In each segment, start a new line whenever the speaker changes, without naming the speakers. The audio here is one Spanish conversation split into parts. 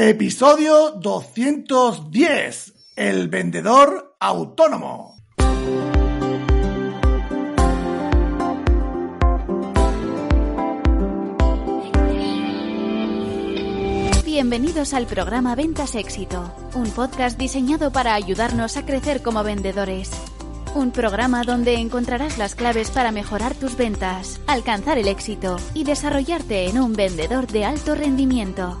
Episodio 210. El vendedor autónomo.
Bienvenidos al programa Ventas Éxito, un podcast diseñado para ayudarnos a crecer como vendedores. Un programa donde encontrarás las claves para mejorar tus ventas, alcanzar el éxito y desarrollarte en un vendedor de alto rendimiento.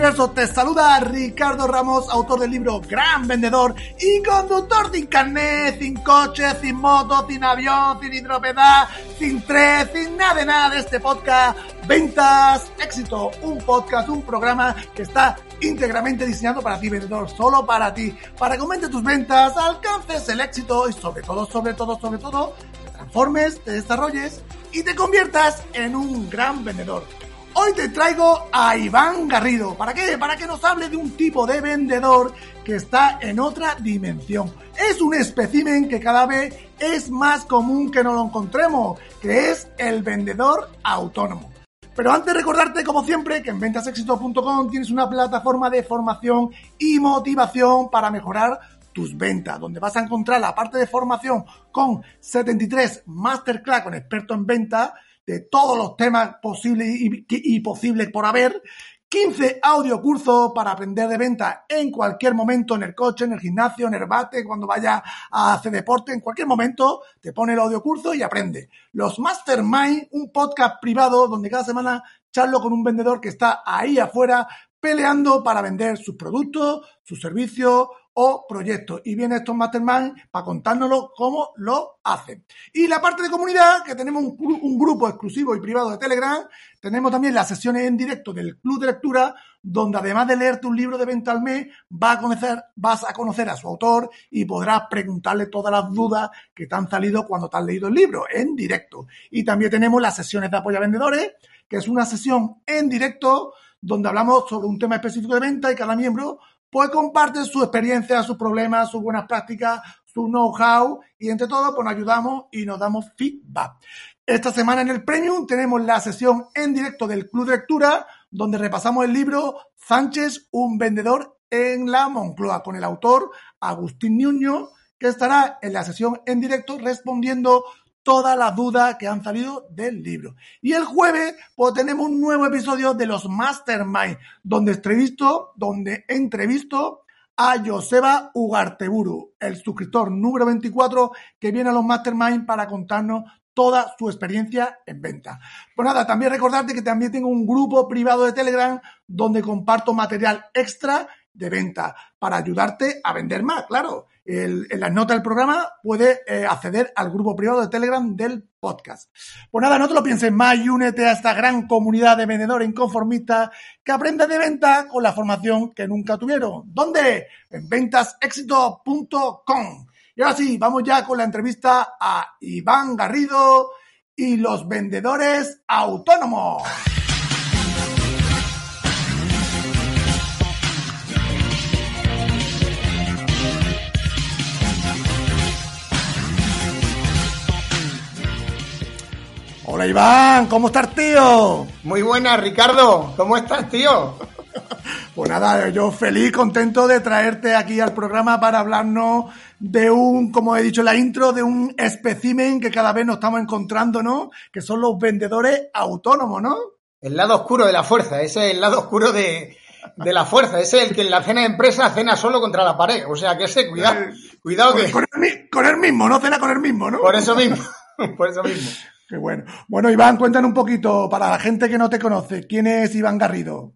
Universo, te saluda Ricardo Ramos, autor del libro Gran Vendedor y conductor sin carnet, sin coche, sin moto, sin avión, sin hidropedal, sin tren, sin nada de nada de este podcast Ventas Éxito, un podcast, un programa que está íntegramente diseñado para ti vendedor, solo para ti, para que aumentes tus ventas, alcances el éxito y sobre todo, sobre todo, sobre todo, te transformes, te desarrolles y te conviertas en un gran vendedor. Hoy te traigo a Iván Garrido. ¿Para qué? Para que nos hable de un tipo de vendedor que está en otra dimensión. Es un espécimen que cada vez es más común que nos lo encontremos, que es el vendedor autónomo. Pero antes recordarte, como siempre, que en ventasexito.com tienes una plataforma de formación y motivación para mejorar tus ventas, donde vas a encontrar la parte de formación con 73 masterclass con expertos en ventas de todos los temas posibles y, posibles por haber, 15 audio cursos para aprender de venta en cualquier momento, en el coche, en el gimnasio, en el bate, cuando vaya a hacer deporte, en cualquier momento te pone el audio curso y aprende. Los Mastermind, un podcast privado donde cada semana charlo con un vendedor que está ahí afuera peleando para vender sus productos, sus servicios o proyectos. Y viene estos Mastermind para contárnoslo cómo lo hacen. Y la parte de comunidad, que tenemos un, un, grupo exclusivo y privado de Telegram, tenemos también las sesiones en directo del Club de Lectura, donde además de leerte un libro de venta al mes, vas a conocer, vas a conocer a su autor y podrás preguntarle todas las dudas que te han salido cuando te has leído el libro, en directo. Y también tenemos las sesiones de apoyo a vendedores, que es una sesión en directo donde hablamos sobre un tema específico de venta y cada miembro pues comparte su experiencia, sus problemas, sus buenas prácticas, su know-how y entre todo pues nos ayudamos y nos damos feedback. Esta semana en el Premium tenemos la sesión en directo del Club de Lectura donde repasamos el libro Sánchez, un vendedor en la Moncloa con el autor Agustín Nuño que estará en la sesión en directo respondiendo todas las dudas que han salido del libro. Y el jueves, pues tenemos un nuevo episodio de los Mastermind, donde entrevisto, donde entrevisto a Joseba Ugarteburu, el suscriptor número 24 que viene a los Mastermind para contarnos toda su experiencia en venta. Pues nada, también recordarte que también tengo un grupo privado de Telegram donde comparto material extra de venta para ayudarte a vender más, claro. En las notas del programa puedes eh, acceder al grupo privado de Telegram del podcast. Pues nada, no te lo pienses más y únete a esta gran comunidad de vendedores inconformistas que aprende de venta con la formación que nunca tuvieron. ¿Dónde? En ventasexito.com. Y ahora sí, vamos ya con la entrevista a Iván Garrido y los vendedores autónomos. Hola Iván, ¿cómo estás, tío?
Muy buenas, Ricardo. ¿Cómo estás, tío?
pues nada, yo feliz, contento de traerte aquí al programa para hablarnos de un, como he dicho en la intro, de un espécimen que cada vez nos estamos encontrando, ¿no? Que son los vendedores autónomos, ¿no?
El lado oscuro de la fuerza, ese es el lado oscuro de, de la fuerza, ese es el que en la cena de empresa cena solo contra la pared. O sea, que ese, cuidado, cuidado
con,
que...
Con el, con el mismo, no cena con el mismo, ¿no?
Por eso mismo, por eso mismo.
Qué bueno. Bueno, Iván, cuéntanos un poquito, para la gente que no te conoce, ¿quién es Iván Garrido?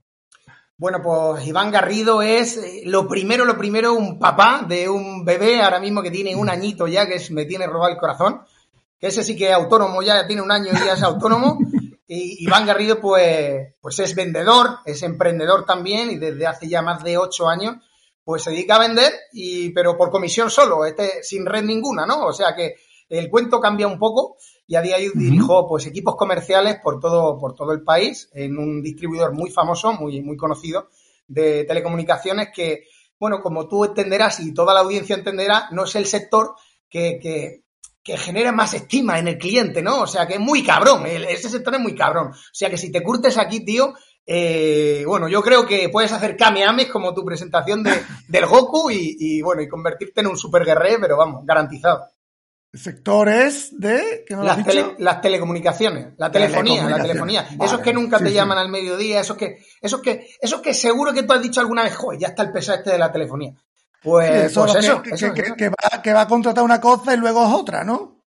Bueno, pues Iván Garrido es, lo primero, lo primero, un papá de un bebé ahora mismo que tiene un añito ya, que es, me tiene robado el corazón. Que ese sí que es autónomo, ya tiene un año y ya es autónomo. Y Iván Garrido, pues, pues es vendedor, es emprendedor también y desde hace ya más de ocho años, pues se dedica a vender, y, pero por comisión solo, este, sin red ninguna, ¿no? O sea que el cuento cambia un poco y a día de hoy dirijo pues equipos comerciales por todo, por todo el país en un distribuidor muy famoso, muy, muy conocido de telecomunicaciones que, bueno, como tú entenderás y toda la audiencia entenderá, no es el sector que, que, que genera más estima en el cliente, ¿no? O sea, que es muy cabrón, ese sector es muy cabrón. O sea, que si te curtes aquí, tío, eh, bueno, yo creo que puedes hacer kamehames como tu presentación de, del Goku y, y, bueno, y convertirte en un super guerrero, pero vamos, garantizado.
Sectores de
las, tele, las, telecomunicaciones, la telefonía, la telefonía. Vale, esos que nunca sí, te sí. llaman al mediodía, esos que, esos que, esos que seguro que tú has dicho alguna vez, joder, ya está el peso este de la telefonía. Pues, sí, pues eso,
que,
eso,
que,
eso.
que, va, que va a contratar una cosa y luego es otra, ¿no?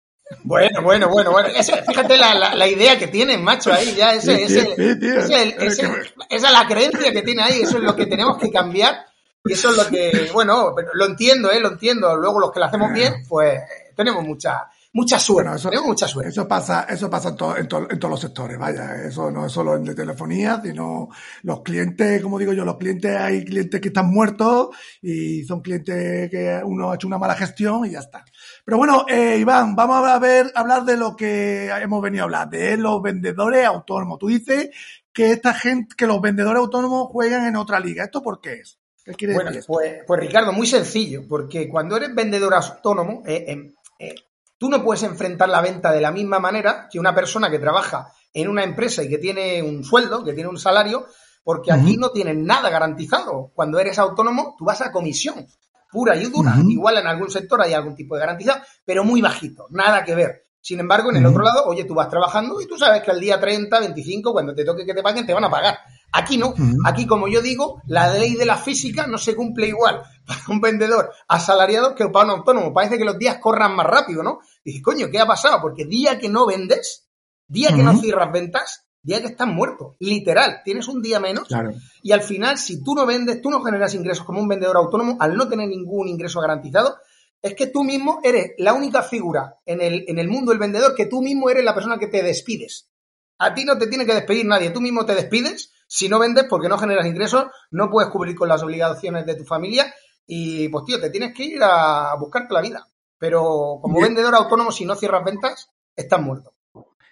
Bueno, bueno, bueno, bueno. Ese, fíjate la, la, la, idea que tienen, macho, ahí ya. Ese, ese, ese, esa es la creencia que tiene ahí. Eso es lo que tenemos que cambiar. Y eso es lo que, bueno, lo entiendo, ¿eh? Lo entiendo. Luego los que lo hacemos bien, pues tenemos mucha, mucha suerte. Bueno,
eso,
tenemos mucha suerte.
Eso pasa, eso pasa en, to, en, to, en, todos los sectores, vaya. Eso no es solo en de telefonía, sino los clientes, como digo yo, los clientes, hay clientes que están muertos y son clientes que uno ha hecho una mala gestión y ya está. Pero bueno, eh, Iván, vamos a ver, hablar de lo que hemos venido a hablar, de los vendedores autónomos. Tú dices que esta gente, que los vendedores autónomos juegan en otra liga. ¿Esto por qué es?
¿Qué quiere bueno, decir pues, pues, Ricardo, muy sencillo, porque cuando eres vendedor autónomo, eh, eh, eh, tú no puedes enfrentar la venta de la misma manera que una persona que trabaja en una empresa y que tiene un sueldo, que tiene un salario, porque uh -huh. aquí no tienes nada garantizado. Cuando eres autónomo, tú vas a comisión pura y dura. Uh -huh. Igual en algún sector hay algún tipo de garantizado, pero muy bajito, nada que ver. Sin embargo, en el uh -huh. otro lado, oye, tú vas trabajando y tú sabes que al día 30, 25, cuando te toque que te paguen, te van a pagar. Aquí no. Aquí, como yo digo, la ley de la física no se cumple igual para un vendedor asalariado que para un autónomo. Parece que los días corran más rápido, ¿no? Dices, coño, ¿qué ha pasado? Porque día que no vendes, día que uh -huh. no cierras ventas, día que estás muerto. Literal, tienes un día menos.
Claro.
Y al final, si tú no vendes, tú no generas ingresos como un vendedor autónomo, al no tener ningún ingreso garantizado, es que tú mismo eres la única figura en el, en el mundo del vendedor que tú mismo eres la persona que te despides. A ti no te tiene que despedir nadie, tú mismo te despides si no vendes porque no generas ingresos, no puedes cubrir con las obligaciones de tu familia y pues tío, te tienes que ir a buscarte la vida. Pero como Bien. vendedor autónomo, si no cierras ventas, estás muerto.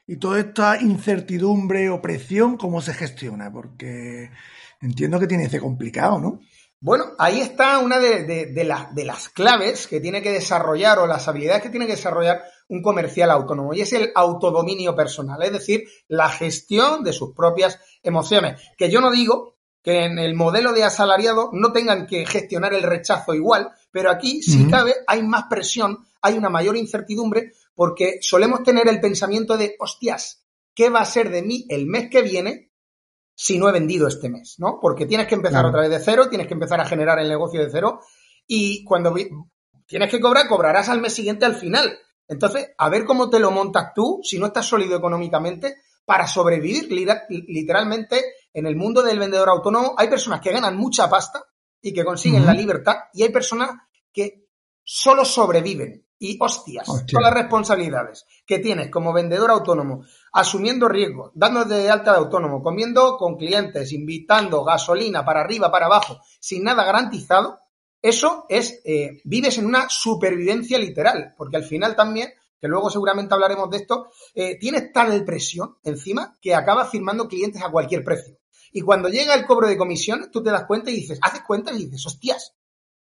Y toda esta incertidumbre o presión, ¿cómo se gestiona? Porque entiendo que tiene que ser complicado, ¿no?
Bueno, ahí está una de, de, de, la, de, las claves que tiene que desarrollar o las habilidades que tiene que desarrollar un comercial autónomo y es el autodominio personal, es decir, la gestión de sus propias emociones. Que yo no digo que en el modelo de asalariado no tengan que gestionar el rechazo igual, pero aquí, si uh -huh. cabe, hay más presión, hay una mayor incertidumbre porque solemos tener el pensamiento de, hostias, ¿qué va a ser de mí el mes que viene si no he vendido este mes, ¿no? Porque tienes que empezar claro. otra vez de cero, tienes que empezar a generar el negocio de cero y cuando tienes que cobrar, cobrarás al mes siguiente al final. Entonces, a ver cómo te lo montas tú, si no estás sólido económicamente, para sobrevivir literalmente en el mundo del vendedor autónomo. Hay personas que ganan mucha pasta y que consiguen uh -huh. la libertad y hay personas que solo sobreviven. Y hostias, Hostia. todas las responsabilidades que tienes como vendedor autónomo, asumiendo riesgos, dándote de alta de autónomo, comiendo con clientes, invitando gasolina para arriba, para abajo, sin nada garantizado, eso es, eh, vives en una supervivencia literal, porque al final también, que luego seguramente hablaremos de esto, eh, tienes tal presión encima que acabas firmando clientes a cualquier precio. Y cuando llega el cobro de comisiones, tú te das cuenta y dices, haces cuenta y dices, hostias,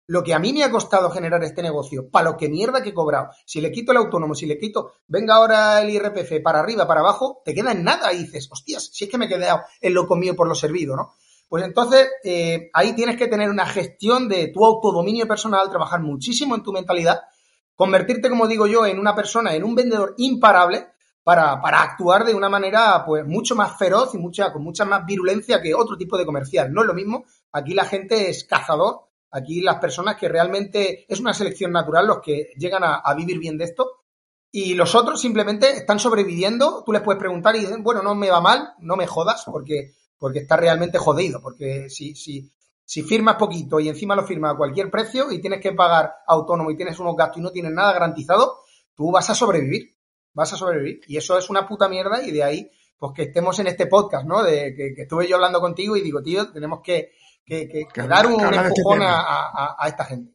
lo que a mí me ha costado generar este negocio, para lo que mierda que he cobrado, si le quito el autónomo, si le quito, venga ahora el IRPF para arriba, para abajo, te queda en nada y dices, hostias, si es que me he quedado en lo comido por lo servido, ¿no? Pues entonces eh, ahí tienes que tener una gestión de tu autodominio personal, trabajar muchísimo en tu mentalidad, convertirte, como digo yo, en una persona, en un vendedor imparable para, para actuar de una manera pues mucho más feroz y mucha, con mucha más virulencia que otro tipo de comercial. No es lo mismo, aquí la gente es cazador Aquí las personas que realmente es una selección natural los que llegan a, vivir bien de esto y los otros simplemente están sobreviviendo. Tú les puedes preguntar y dicen, bueno, no me va mal, no me jodas porque, porque está realmente jodido. Porque si, si, si firmas poquito y encima lo firmas a cualquier precio y tienes que pagar autónomo y tienes unos gastos y no tienes nada garantizado, tú vas a sobrevivir. Vas a sobrevivir. Y eso es una puta mierda y de ahí, pues que estemos en este podcast, ¿no? De que estuve yo hablando contigo y digo, tío, tenemos que que, dar un, este empujón a, esta gente.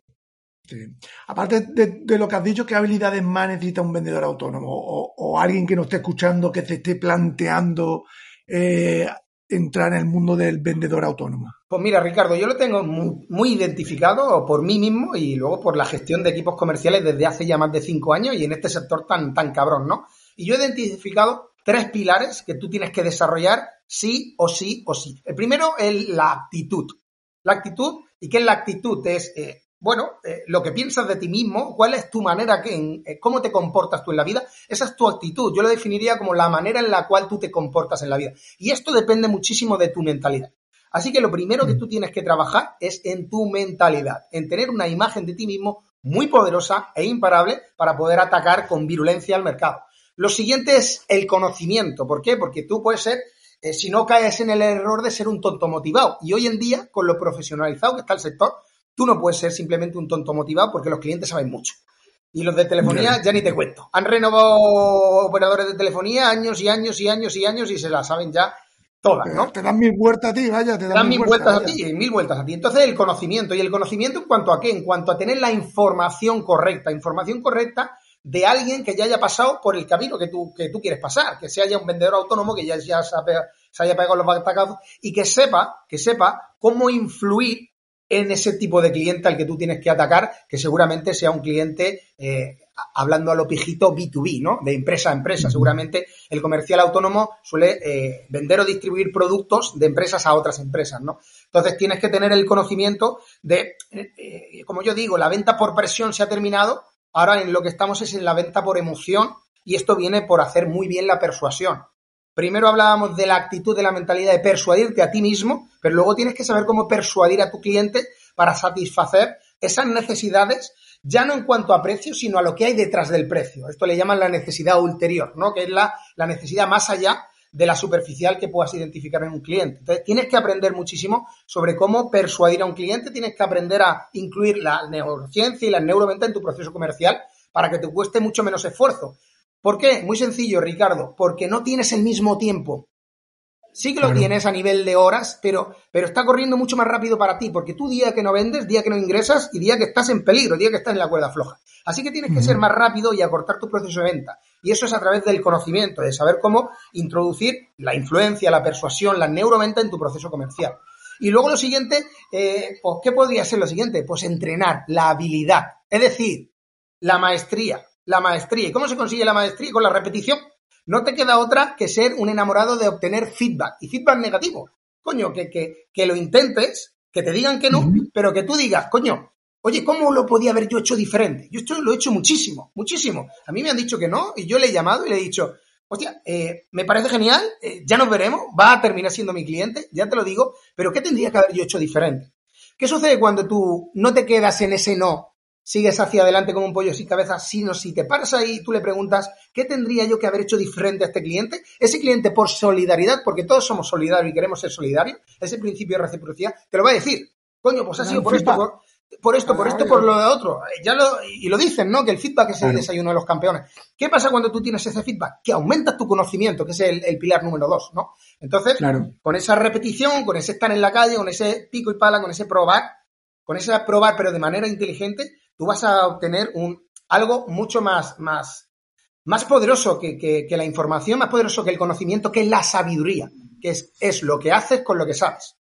Aparte de, lo que has dicho, ¿qué habilidades más necesita un vendedor autónomo? O, alguien que nos esté escuchando, que se esté planteando eh, entrar en el mundo del vendedor autónomo?
Pues mira, Ricardo, yo lo tengo muy, identificado por mí mismo y luego por la gestión de equipos comerciales desde hace ya más de cinco años y en este sector tan, tan cabrón, ¿no? Y yo he identificado tres pilares que tú tienes que desarrollar sí o sí o sí. El primero es la actitud. La actitud, ¿y qué es la actitud? Es eh, bueno, eh, lo que piensas de ti mismo, cuál es tu manera, que, eh, cómo te comportas tú en la vida, esa es tu actitud. Yo lo definiría como la manera en la cual tú te comportas en la vida. Y esto depende muchísimo de tu mentalidad. Así que lo primero que tú tienes que trabajar es en tu mentalidad, en tener una imagen de ti mismo muy poderosa e imparable para poder atacar con virulencia al mercado. Lo siguiente es el conocimiento. ¿Por qué? Porque tú puedes ser, eh, si no caes en el error de ser un tonto motivado. Y hoy en día, con lo profesionalizado que está el sector, Tú no puedes ser simplemente un tonto motivado porque los clientes saben mucho. Y los de telefonía ya ni te cuento. Han renovado operadores de telefonía años y años y años y años y se las saben ya todas, ¿no?
Te dan mil vueltas a ti, vaya,
te dan, mil vueltas, a ti, mil vueltas a ti. Entonces el conocimiento, y el conocimiento en cuanto a qué, en cuanto a tener la información correcta, información correcta de alguien que ya haya pasado por el camino que tú, que tú quieres pasar, que sea ya un vendedor autónomo que ya, ya se, haya pegado los batacados y que sepa, que sepa cómo influir en ese tipo de cliente al que tú tienes que atacar, que seguramente sea un cliente, eh, hablando a lo pijito, B2B, ¿no? De empresa a empresa. Seguramente el comercial autónomo suele eh, vender o distribuir productos de empresas a otras empresas, ¿no? Entonces tienes que tener el conocimiento de, eh, como yo digo, la venta por presión se ha terminado, ahora en lo que estamos es en la venta por emoción y esto viene por hacer muy bien la persuasión. Primero hablábamos de la actitud, de la mentalidad de persuadirte a ti mismo, pero luego tienes que saber cómo persuadir a tu cliente para satisfacer esas necesidades, ya no en cuanto a precio, sino a lo que hay detrás del precio. Esto le llaman la necesidad ulterior, ¿no? Que es la, la necesidad más allá de la superficial que puedas identificar en un cliente. Entonces, tienes que aprender muchísimo sobre cómo persuadir a un cliente, tienes que aprender a incluir la neurociencia y la neuroventa en tu proceso comercial para que te cueste mucho menos esfuerzo. ¿Por qué? Muy sencillo, Ricardo, porque no tienes el mismo tiempo. Sí que lo tienes a nivel de horas, pero, pero está corriendo mucho más rápido para ti, porque tú día que no vendes, día que no ingresas y día que estás en peligro, día que estás en la cuerda floja. Así que tienes que ser más rápido y acortar tu proceso de venta. Y eso es a través del conocimiento, de saber cómo introducir la influencia, la persuasión, la neuroventa en tu proceso comercial. Y luego lo siguiente, eh, pues, ¿qué podría ser lo siguiente? Pues entrenar la habilidad, es decir, la maestría, la maestría. ¿Y cómo se consigue la maestría? Con la repetición. No te queda otra que ser un enamorado de obtener feedback. Y feedback negativo. Coño, que, que, que lo intentes, que te digan que no, pero que tú digas, coño, oye, ¿cómo lo podía haber yo hecho diferente? Yo esto lo he hecho muchísimo, muchísimo. A mí me han dicho que no y yo le he llamado y le he dicho, hostia, eh, me parece genial, eh, ya nos veremos, va a terminar siendo mi cliente, ya te lo digo, pero ¿qué tendría que haber yo hecho diferente? ¿Qué sucede cuando tú no te quedas en ese no sigues hacia adelante como un pollo sin cabeza, sino si te paras ahí y tú le preguntas, ¿qué tendría yo que haber hecho diferente a este cliente? Ese cliente por solidaridad, porque todos somos solidarios y queremos ser solidarios, ese principio de reciprocidad, te lo va a decir. Coño, pues ha sido por esto, por, esto, por esto, por lo de otro. Ya lo, y lo dicen, ¿no? Que el feedback es el desayuno de los campeones. ¿Qué pasa cuando tú tienes ese feedback? Que aumentas tu conocimiento, que es el, pilar número dos, ¿no? Entonces, con esa repetición, con ese estar en la calle, con ese pico y pala, con ese probar, con ese probar pero de manera inteligente, tú vas a obtener un, algo mucho más, más, más poderoso que, la información, más poderoso que el conocimiento, que es la sabiduría, que es, es lo que haces con lo que sabes.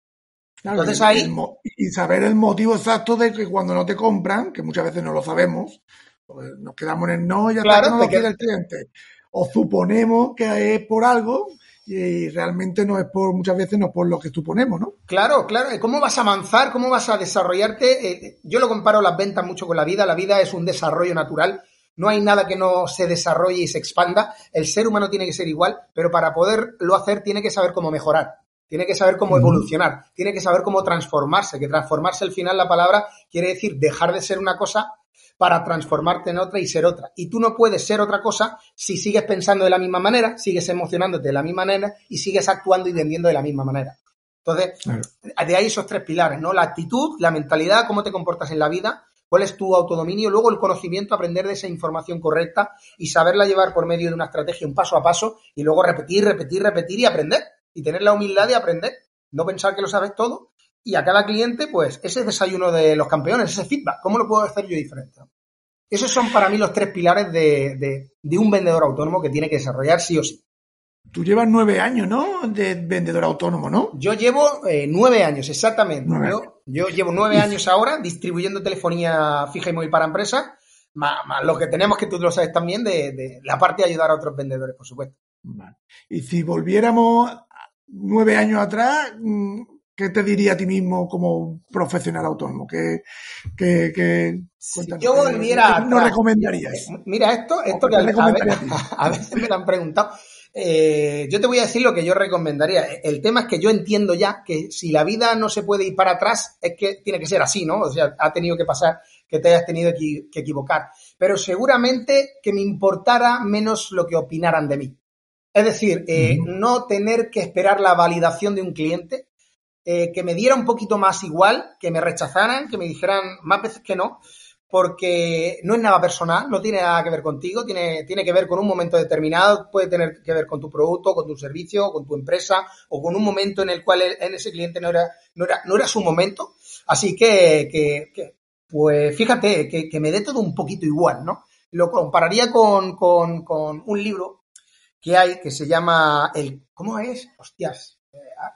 Entonces ahí... y saber el motivo exacto de que cuando no te compran, que muchas veces no lo sabemos, pues nos quedamos en el no, ya está, no lo quiere el cliente. O suponemos que es por algo y realmente no es por, muchas veces no por lo que suponemos, ¿no?
Claro, claro. ¿Cómo vas a avanzar? ¿Cómo vas a desarrollarte? Eh, yo lo comparo las ventas mucho con la vida. La vida es un desarrollo natural. No hay nada que no se desarrolle y se expanda. El ser humano tiene que ser igual, pero para poderlo hacer tiene que saber cómo mejorar. Tiene que saber cómo evolucionar, tiene que saber cómo transformarse, que transformarse al final la palabra quiere decir dejar de ser una cosa para transformarte en otra y ser otra. Y tú no puedes ser otra cosa si sigues pensando de la misma manera, sigues emocionándote de la misma manera y sigues actuando y vendiendo de la misma manera. Entonces, de ahí esos tres pilares, ¿no? La actitud, la mentalidad, cómo te comportas en la vida, cuál es tu autodominio, luego el conocimiento, aprender de esa información correcta y saberla llevar por medio de una estrategia, un paso a paso, y luego repetir, repetir, repetir y aprender. Y tener la humildad de aprender. No pensar que lo sabes todo y a cada cliente, pues, ese desayuno de los campeones, ese feedback, ¿cómo lo puedo hacer yo diferente? Esos son para mí los tres pilares de, un vendedor autónomo que tiene que desarrollar sí o sí.
Tú llevas nueve años, ¿no? De vendedor autónomo, ¿no?
Yo llevo eh, nueve años, exactamente. Yo, llevo nueve años ahora distribuyendo telefonía fija y móvil para empresas, más, lo que tenemos, que tú lo sabes también, de, la parte de ayudar a otros vendedores, por supuesto.
Y si volviéramos nueve años atrás, mm, ¿Qué te diría a ti mismo como profesional autónomo? ¿Qué,
yo volviera
no recomendarías?
Mira, esto, esto que a, veces me lo han preguntado. Eh, yo te voy a decir lo que yo recomendaría. El tema es que yo entiendo ya que si la vida no se puede ir para atrás, es que tiene que ser así, ¿no? O sea, ha tenido que pasar que te hayas tenido que, equivocar. Pero seguramente que me importara menos lo que opinaran de mí. Es decir, eh, no tener que esperar la validación de un cliente, eh, que me diera un poquito más igual, que me rechazaran, que me dijeran más veces que no, porque no es nada personal, no tiene nada que ver contigo, tiene, tiene que ver con un momento determinado, puede tener que ver con tu producto, con tu servicio, con tu empresa, o con un momento en el cual en ese cliente no era, no era, no era su momento. Así que, que, pues fíjate, que, que, me dé todo un poquito igual, ¿no? Lo compararía con, con, con un libro que hay que se llama el, ¿cómo es? Hostias,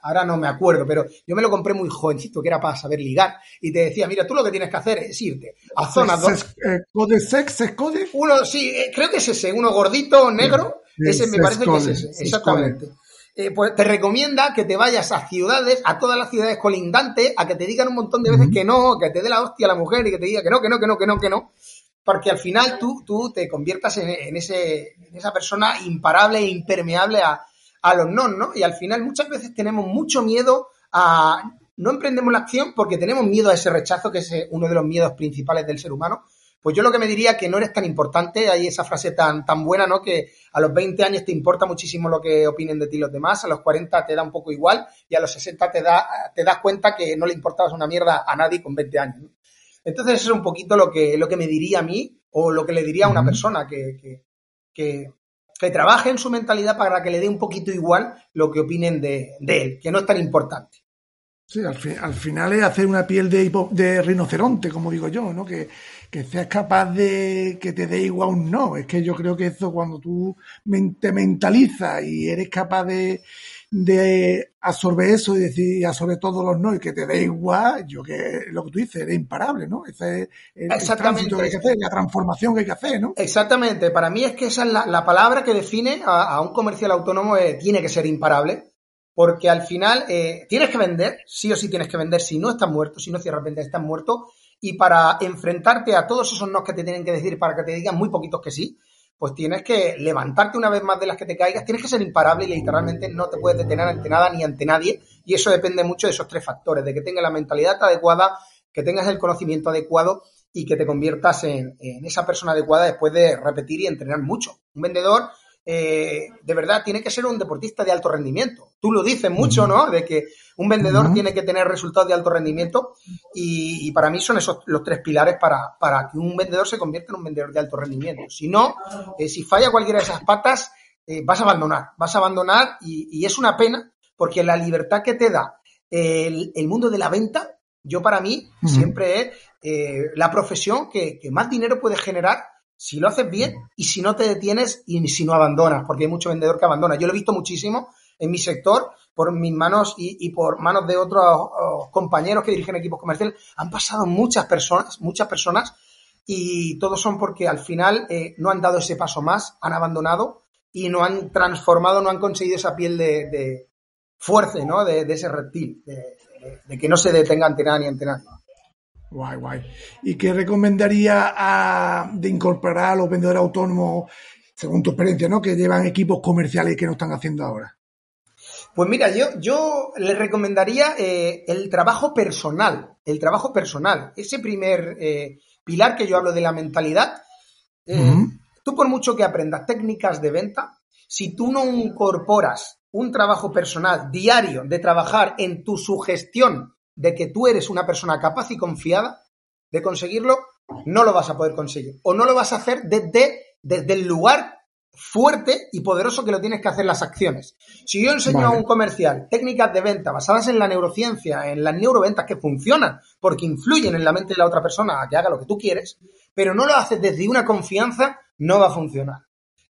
ahora no me acuerdo, pero yo me lo compré muy jovencito, que era para saber ligar, y te decía, mira, tú lo que tienes que hacer es irte a zonas
donde... Eh, ¿Code sex? ¿Es code?
Uno, sí, eh, creo que es ese, uno gordito, negro, ese me parece que es ese, exactamente. Eh, pues te recomienda que te vayas a ciudades, a todas las ciudades colindantes, a que te digan un montón de veces que no, que te dé la hostia a la mujer y que te diga que no, que no, que no, que no, que no, porque al final tú, tú te conviertas en, ese, en esa persona imparable e impermeable a, a los no, ¿no? Y al final muchas veces tenemos mucho miedo a... No emprendemos la acción porque tenemos miedo a ese rechazo, que es eh, uno de los miedos principales del ser humano. Pues yo lo que me diría que no eres tan importante, hay esa frase tan, tan buena, ¿no? Que a los 20 años te importa muchísimo lo que opinen de ti los demás, a los 40 te da un poco igual y a los 60 te, da, te das cuenta que no le importabas una mierda a nadie con 20 años. Entonces eso es un poquito lo que, lo que me diría a mí o lo que le diría a una persona que, que, que trabaje en su mentalidad para que le dé un poquito igual lo que opinen de, él, que no es tan importante.
Sí, al, final es hacer una piel de, de rinoceronte, como digo yo, ¿no? Que, que seas capaz de que te dé igual un no. Es que yo creo que eso cuando tú te mentalizas y eres capaz de, de absorber eso y decir absorber todos los no y que te dé igual, yo que lo que tú dices, eres imparable, ¿no? Ese es el, Exactamente. que hay que hacer, la transformación que hay que hacer, ¿no?
Exactamente, para mí es que esa es la, palabra que define a, un comercial autónomo, eh, tiene que ser imparable, porque al final eh, tienes que vender, sí o sí tienes que vender, si no estás muerto, si no cierras venta estás muerto, y para enfrentarte a todos esos no que te tienen que decir para que te digan muy poquitos que sí, pues tienes que levantarte una vez más de las que te caigas, tienes que ser imparable y literalmente no te puedes detener ante nada ni ante nadie. Y eso depende mucho de esos tres factores, de que tengas la mentalidad adecuada, que tengas el conocimiento adecuado y que te conviertas en, en esa persona adecuada después de repetir y entrenar mucho. Un vendedor eh, de verdad tiene que ser un deportista de alto rendimiento. Tú lo dices mucho, ¿no? De que un vendedor tiene que tener resultados de alto rendimiento y, para mí son esos los tres pilares para, para, que un vendedor se convierta en un vendedor de alto rendimiento. Si no, eh, si falla cualquiera de esas patas, eh, vas a abandonar, vas a abandonar y, es una pena porque la libertad que te da el, mundo de la venta, yo para mí siempre es la profesión que, que más dinero puede generar si lo haces bien y si no te detienes y si no abandonas, porque hay mucho vendedor que abandona. Yo lo he visto muchísimo en mi sector por mis manos y, por manos de otros oh, compañeros que dirigen equipos comerciales. Han pasado muchas personas, muchas personas y todos son porque al final eh, no han dado ese paso más, han abandonado y no han transformado, no han conseguido esa piel de, fuerza, ¿no? De, ese reptil, de, de, que no se detenga ante nada ni ante nadie.
Guay, guay. ¿Y qué recomendaría a, de incorporar a los vendedores autónomos, según tu experiencia, ¿no? que llevan equipos comerciales que no están haciendo ahora?
Pues mira, yo, yo les recomendaría eh, el trabajo personal, el trabajo personal, ese primer eh, pilar que yo hablo de la mentalidad. Eh, tú por mucho que aprendas técnicas de venta, si tú no incorporas un trabajo personal diario de trabajar en tu sugestión de que tú eres una persona capaz y confiada de conseguirlo, no lo vas a poder conseguir. O no lo vas a hacer desde, desde el lugar fuerte y poderoso que lo tienes que hacer las acciones. Si yo enseño a un comercial técnicas de venta basadas en la neurociencia, en las neuroventas que funcionan porque influyen en la mente de la otra persona a que haga lo que tú quieres, pero no lo haces desde una confianza, no va a funcionar.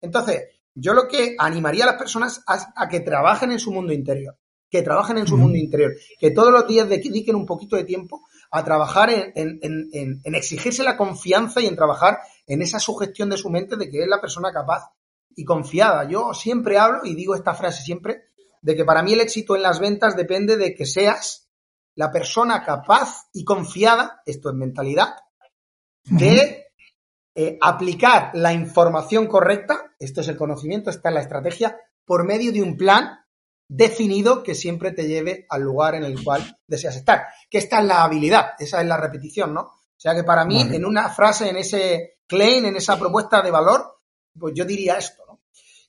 Entonces, yo lo que animaría a las personas a, que trabajen en su mundo interior, que trabajen en su mundo interior, que todos los días dediquen un poquito de tiempo a trabajar en, en, exigirse la confianza y en trabajar en esa sugestión de su mente de que es la persona capaz y confiada. Yo siempre hablo y digo esta frase siempre, de que para mí el éxito en las ventas depende de que seas la persona capaz y confiada, esto es mentalidad, de eh, aplicar la información correcta, esto es el conocimiento, esta es la estrategia, por medio de un plan definido que siempre te lleve al lugar en el cual deseas estar. Que esta es la habilidad, esa es la repetición, ¿no? O sea que para mí, en una frase, en ese claim, en esa propuesta de valor, pues yo diría esto, ¿no?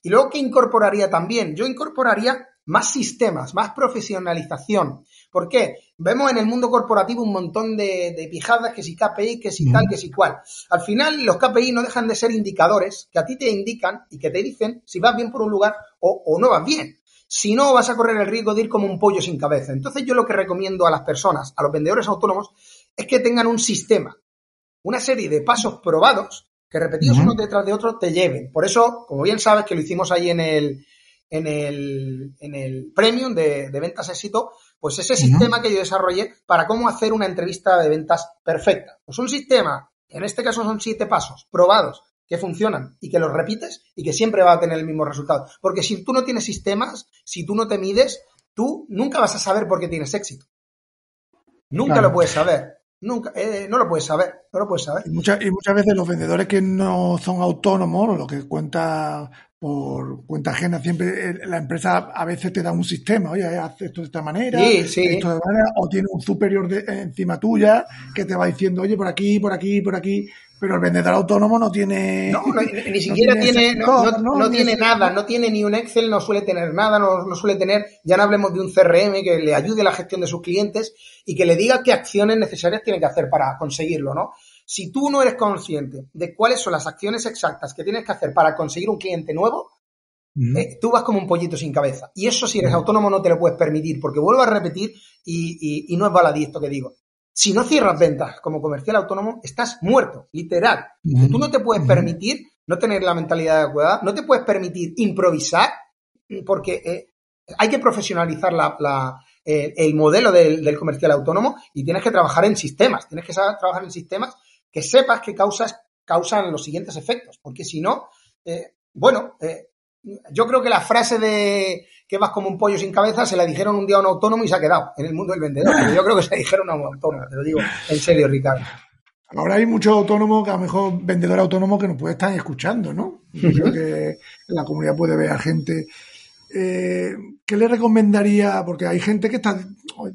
Y luego, ¿qué incorporaría también? Yo incorporaría más sistemas, más profesionalización. ¿Por qué? Vemos en el mundo corporativo un montón de, pijadas, que si KPI, que si tal, que si cual. Al final, los KPI no dejan de ser indicadores que a ti te indican y que te dicen si vas bien por un lugar o, o no vas bien. Si no, vas a correr el riesgo de ir como un pollo sin cabeza. Entonces, yo lo que recomiendo a las personas, a los vendedores autónomos, es que tengan un sistema, una serie de pasos probados que repetidos uno detrás de otro te lleven. Por eso, como bien sabes que lo hicimos ahí en el, en el, en el premium de, ventas éxito, pues ese sistema que yo desarrollé para cómo hacer una entrevista de ventas perfecta. Pues un sistema, en este caso son siete pasos probados que funcionan y que los repites y que siempre va a tener el mismo resultado. Porque si tú no tienes sistemas, si tú no te mides, tú nunca vas a saber por qué tienes éxito. Nunca lo puedes saber. Nunca, eh, no lo puedes saber, no lo puedes saber.
Y muchas, y muchas veces los vendedores que no son autónomos, lo que cuenta por cuenta ajena, siempre eh, la empresa a veces te da un sistema, oye, haz esto de esta manera, esto de manera, o tiene un superior de, encima tuya que te va diciendo, oye, por aquí, por aquí, por aquí, pero el vendedor autónomo no tiene.
No, ni siquiera tiene, no, tiene nada, no tiene ni un Excel, no suele tener nada, no, suele tener, ya no hablemos de un CRM que le ayude a la gestión de sus clientes y que le diga qué acciones necesarias tiene que hacer para conseguirlo, ¿no? Si tú no eres consciente de cuáles son las acciones exactas que tienes que hacer para conseguir un cliente nuevo, eh, tú vas como un pollito sin cabeza. Y eso si eres autónomo no te lo puedes permitir, porque vuelvo a repetir y, y no es baladí esto que digo si no cierras ventas como comercial autónomo, estás muerto, literal. Tú no te puedes permitir no tener la mentalidad adecuada, no te puedes permitir improvisar, porque eh, hay que profesionalizar la, el modelo del, comercial autónomo y tienes que trabajar en sistemas, tienes que saber trabajar en sistemas que sepas que causas, causan los siguientes efectos, porque si no, eh, bueno, eh, yo creo que la frase de que vas como un pollo sin cabeza se la dijeron un día a un autónomo y se ha quedado en el mundo del vendedor. Pero yo creo que se la dijeron a un autónomo, te lo digo en serio, Ricardo.
Ahora hay muchos autónomos, que a lo mejor vendedor autónomo que nos puede estar escuchando, ¿no? Yo creo que la comunidad puede ver a gente. Eh, ¿Qué le recomendaría? Porque hay gente que está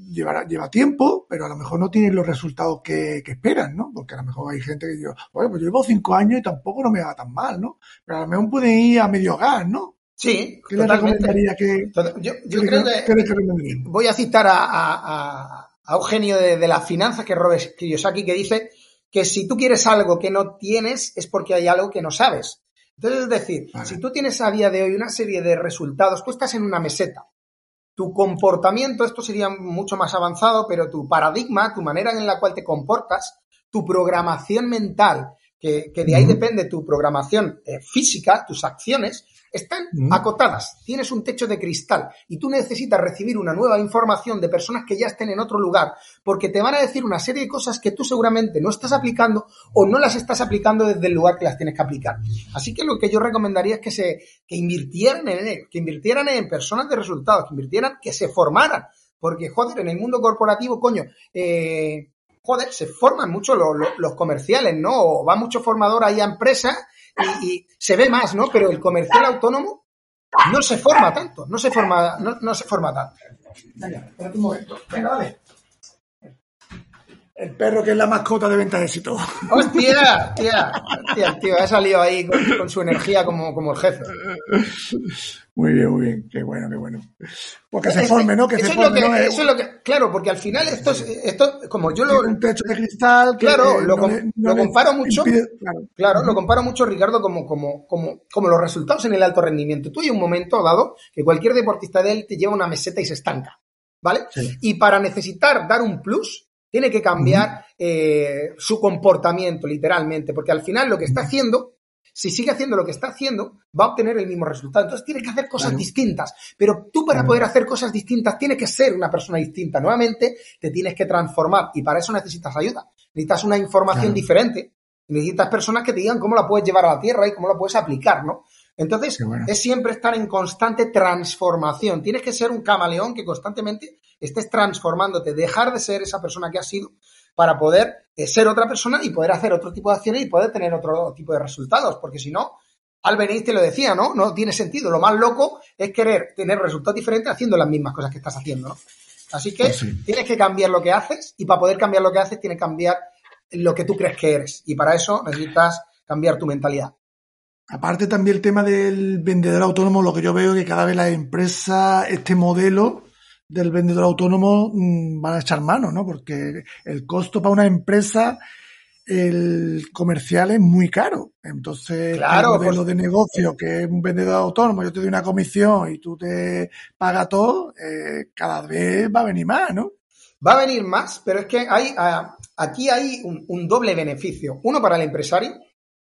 lleva, lleva tiempo, pero a lo mejor no tiene los resultados que, esperan, ¿no? Porque a lo mejor hay gente que dice, bueno, pues yo llevo cinco años y tampoco no me va tan mal, ¿no? Pero a lo mejor puede ir a medio gas, ¿no?
Sí,
¿Qué le recomendaría que,
yo, creo que, voy a citar a, Eugenio de, las finanzas, que es Robert Kiyosaki, que dice que si tú quieres algo que no tienes es porque hay algo que no sabes. Entonces, es decir, si tú tienes a día de hoy una serie de resultados, tú estás en una meseta. Tu comportamiento, esto sería mucho más avanzado, pero tu paradigma, tu manera en la cual te comportas, tu programación mental, que, de ahí depende tu programación eh, física, tus acciones, están acotadas, tienes un techo de cristal y tú necesitas recibir una nueva información de personas que ya estén en otro lugar porque te van a decir una serie de cosas que tú seguramente no estás aplicando o no las estás aplicando desde el lugar que las tienes que aplicar. Así que lo que yo recomendaría es que se que invirtieran en que invirtieran en personas de resultados, que invirtieran, que se formaran, porque joder, en el mundo corporativo, coño, eh, joder, se forman mucho los, los comerciales, ¿no? O va mucho formador ahí a empresas y, se ve más, ¿no? Pero el comercial autónomo no se forma tanto, no se forma, no, se forma tanto.
Venga, espérate un momento. Venga, dale. El perro que es la mascota de venta de éxito.
¡Hostia! ¡Hostia! Tío, ha salido ahí con, su energía como, como el jefe.
Muy bien, muy bien. Qué bueno, qué bueno. Porque se forme, ¿no? Que se forme,
¿no? Eso es lo que, claro, porque al final esto es, esto, como yo lo...
Un techo de cristal.
claro, lo, comparo mucho. claro. lo comparo mucho, Ricardo, como, como, como, como los resultados en el alto rendimiento. Tú hay un momento dado que cualquier deportista de él te lleva una meseta y se estanca. ¿Vale? Y para necesitar dar un plus, tiene que cambiar eh, su comportamiento, literalmente, porque al final lo que está haciendo, si sigue haciendo lo que está haciendo, va a obtener el mismo resultado. Entonces tiene que hacer cosas distintas. Pero tú para poder hacer cosas distintas tienes que ser una persona distinta. Nuevamente, te tienes que transformar y para eso necesitas ayuda. Necesitas una información diferente. Necesitas personas que te digan cómo la puedes llevar a la tierra y cómo la puedes aplicar, ¿no? Entonces, es siempre estar en constante transformación. Tienes que ser un camaleón que constantemente estés transformándote, dejar de ser esa persona que has sido para poder eh, ser otra persona y poder hacer otro tipo de acciones y poder tener otro tipo de resultados. Porque si no, Albeniz te lo decía, ¿no? No tiene sentido. Lo más loco es querer tener resultados diferentes haciendo las mismas cosas que estás haciendo, ¿no? Así que pues tienes que cambiar lo que haces y para poder cambiar lo que haces tienes que cambiar lo que tú crees que eres. Y para eso necesitas cambiar tu mentalidad.
Aparte también el tema del vendedor autónomo, lo que yo veo es que cada vez las empresas, este modelo del vendedor autónomo mm, van a echar mano, ¿no? Porque el costo para una empresa, el comercial es muy caro. Entonces,
claro,
el modelo de negocio, que es un vendedor autónomo, yo te doy una comisión y tú te pagas todo, eh, cada vez va a venir más, ¿no?
Va a venir más, pero es que hay, aquí hay un doble beneficio. Uno para el empresario,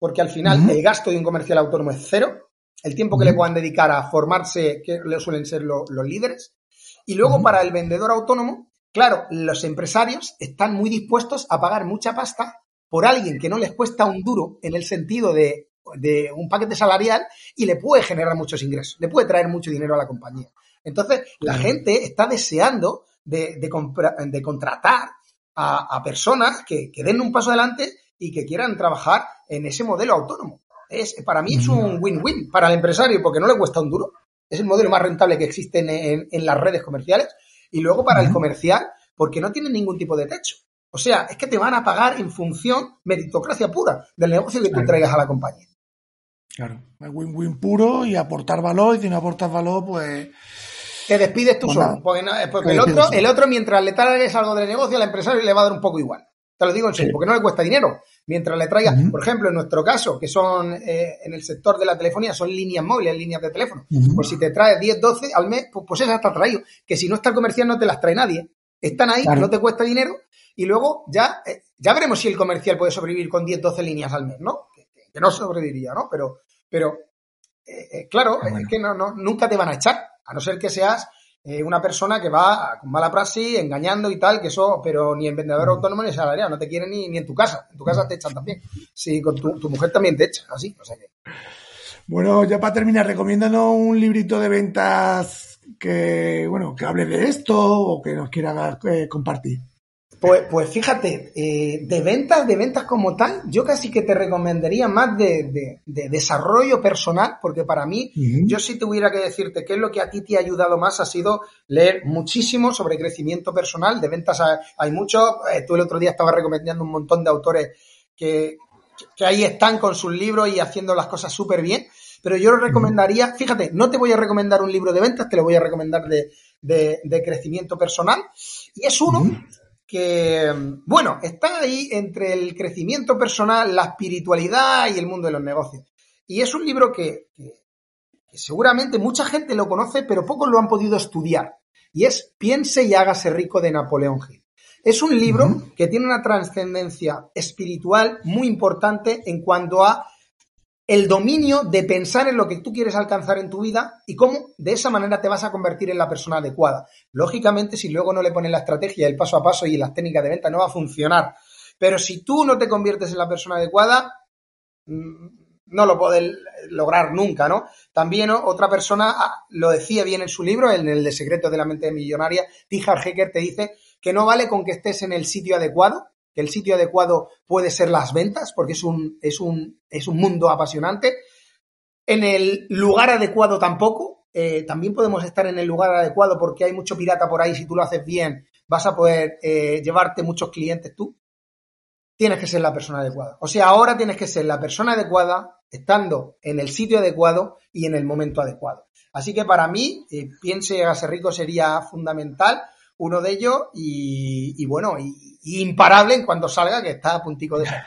porque al final el gasto de un comercial autónomo es cero, el tiempo que le puedan dedicar a formarse, que le suelen ser los líderes, y luego para el vendedor autónomo, claro, los empresarios están muy dispuestos a pagar mucha pasta por alguien que no les cuesta un duro en el sentido de, un paquete salarial y le puede generar muchos ingresos, le puede traer mucho dinero a la compañía. Entonces, la gente está deseando de, de, contratar a, personas que, que, den un paso adelante y que quieran trabajar en ese modelo autónomo. Es, para mí es un win-win para el empresario porque no le cuesta un duro. Es el modelo más rentable que existe en, las redes comerciales. Y luego para el comercial porque no tiene ningún tipo de techo. O sea, es que te van a pagar en función meritocracia pura del negocio que tú traigas a la compañía.
Claro, win-win puro y aportar valor. Y si no aportas valor, pues
te despides tú pues solo. Porque, porque el, otro, el otro, mientras le traigas algo del negocio, al empresario le va a dar un poco igual. Te lo digo en serio, porque no le cuesta dinero. Mientras le traiga, por ejemplo, en nuestro caso, que son eh, en el sector de la telefonía, son líneas móviles, líneas de teléfono. Pues si te traes 10, 12 al mes, pues, pues esas está traído. Que si no está el comercial, no te las trae nadie. Están ahí, no te cuesta dinero. Y luego ya, eh, ya veremos si el comercial puede sobrevivir con 10, 12 líneas al mes, ¿no? Que, no sobreviviría, ¿no? Pero, pero eh, claro, es que no, no, nunca te van a echar, a no ser que seas eh, una persona que va con mala praxis, engañando y tal, que eso, pero ni en vendedor autónomo ni salarial, no te quieren ni, ni en tu casa. En tu casa te echan también. Sí, con tu, mujer también te echa, así. O sea que...
Bueno, ya para terminar, recomiéndanos un librito de ventas que, bueno, que hable de esto o que nos quiera eh, compartir.
Pues, pues fíjate, eh, de ventas, de ventas como tal, yo casi que te recomendaría más de, desarrollo personal, porque para mí, yo si tuviera que decirte qué es lo que a ti te ha ayudado más, ha sido leer muchísimo sobre crecimiento personal. De ventas hay, mucho. Eh, tú el otro día estabas recomendando un montón de autores que, que ahí están con sus libros y haciendo las cosas súper bien. Pero yo lo recomendaría, fíjate, no te voy a recomendar un libro de ventas, te lo voy a recomendar de, de crecimiento personal. Y es uno que, bueno, está ahí entre el crecimiento personal, la espiritualidad y el mundo de los negocios. Y es un libro que, seguramente mucha gente lo conoce, pero pocos lo han podido estudiar. Y es Piense y hágase rico de Napoleón Hill. Es un libro que tiene una trascendencia espiritual muy importante en cuanto a el dominio de pensar en lo que tú quieres alcanzar en tu vida y cómo de esa manera te vas a convertir en la persona adecuada. Lógicamente, si luego no le pones la estrategia, el paso a paso y las técnicas de venta, no va a funcionar. Pero si tú no te conviertes en la persona adecuada, mm, no lo puedes lograr nunca, ¿no? También otra persona ah, lo decía bien en su libro, en el de Secretos de la Mente Millonaria, Tijar Hecker te dice que no vale con que estés en el sitio adecuado, que el sitio adecuado puede ser las ventas, porque es un, es un, es un mundo apasionante. En el lugar adecuado tampoco. Eh, también podemos estar en el lugar adecuado porque hay mucho pirata por ahí. Si tú lo haces bien, vas a poder eh, llevarte muchos clientes tú. tienes que ser la persona adecuada. O sea, ahora tienes que ser la persona adecuada estando en el sitio adecuado y en el momento adecuado. Así que para mí, eh, piense a ser rico sería fundamental, uno de ellos, y, bueno, y, imparable en cuando salga, que está a puntico de ser.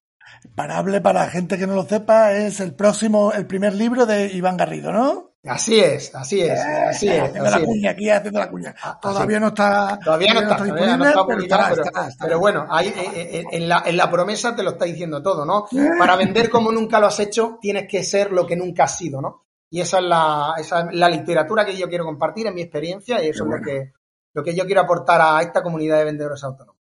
Imparable para gente que no lo sepa, es el próximo, el primer libro de Iván Garrido, ¿no?
Así es, así es, eh, así es.
Haciendo la cuña, aquí haciendo la cuña. Ah, todavía no está.
Todavía no está, disponible, pero, bueno, ahí, eh, eh, en, la, en la promesa te lo está diciendo todo, ¿no? Para vender como nunca lo has hecho, tienes que ser lo que nunca has sido, ¿no? Y esa es la, esa es la literatura que yo quiero compartir en mi experiencia y eso es lo que, lo que yo quiero aportar a esta comunidad de vendedores autónomos.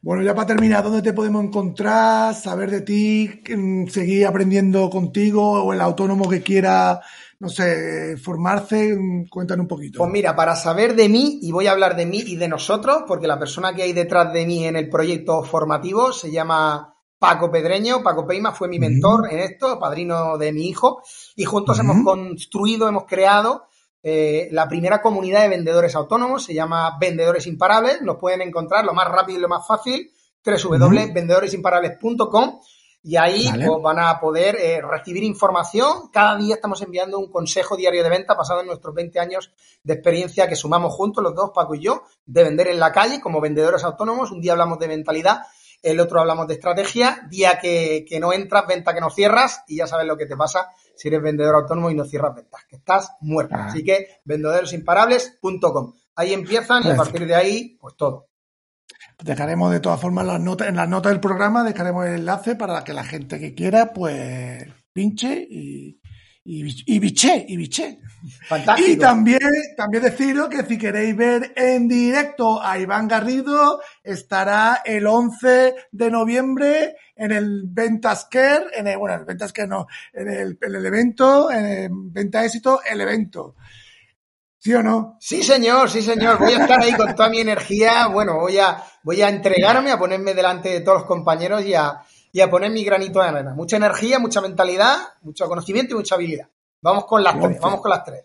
Bueno, ya para terminar, ¿dónde te podemos encontrar? Saber de ti, seguir aprendiendo contigo o el autónomo que quiera no sé, formarse? Cuéntanos un poquito.
Pues mira, para saber de mí, y voy a hablar de mí y de nosotros, porque la persona que hay detrás de mí en el proyecto formativo se llama Paco Pedreño. Paco Peima fue mi mentor en esto, padrino de mi hijo, y juntos hemos construido, hemos creado eh, la primera comunidad de vendedores autónomos, se llama Vendedores Imparables, nos pueden encontrar lo más rápido y lo más fácil, www.vendedoresimparables.com y ahí pues, van a poder eh, recibir información. Cada día estamos enviando un consejo diario de venta basado en nuestros 20 años de experiencia que sumamos juntos los dos, Paco y yo, de vender en la calle como vendedores autónomos. Un día hablamos de mentalidad, el otro hablamos de estrategia. Día que, no entras, venta que no cierras y ya sabes lo que te pasa si eres vendedor autónomo y no cierras ventas, que estás muerto. Ah. Así que vendedoresImparables.com. Ahí empiezan y a partir de ahí, pues todo.
Dejaremos de todas formas las notas, en las notas del programa dejaremos el enlace para que la gente que quiera, pues, pinche y, y, biche, y biche.
Fantástico.
Y también, también deciros que si queréis ver en directo a Iván Garrido, estará el 11 de noviembre en el Ventasker, en el, bueno, el Ventasker no, en el, en el evento, en el Venta Éxito, el evento. ¿Sí o no?
Sí, señor, sí, señor. Voy a estar ahí con toda mi energía. Bueno, voy a, voy a entregarme, a ponerme delante de todos los compañeros y a, y a poner mi granito de arena. Mucha energía, mucha mentalidad, mucho conocimiento y mucha habilidad. Vamos con las tres, vamos con las tres.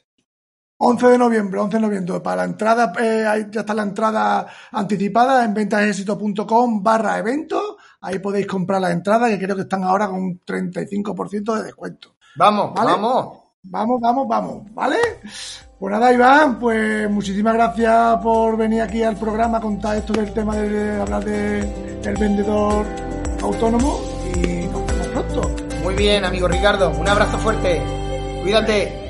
11 de noviembre, 11 de noviembre. Para la entrada, eh, ya está la entrada anticipada en ventasexito.com barra evento. Ahí podéis comprar la entrada que creo que están ahora con un 35% de descuento.
Vamos, vamos.
Vamos, vamos, vamos, ¿vale? Pues nada, Iván, pues muchísimas gracias por venir aquí al programa a contar esto del tema de, hablar de, del vendedor autónomo y nos vemos pronto.
Muy bien, amigo Ricardo, un abrazo fuerte. Cuídate.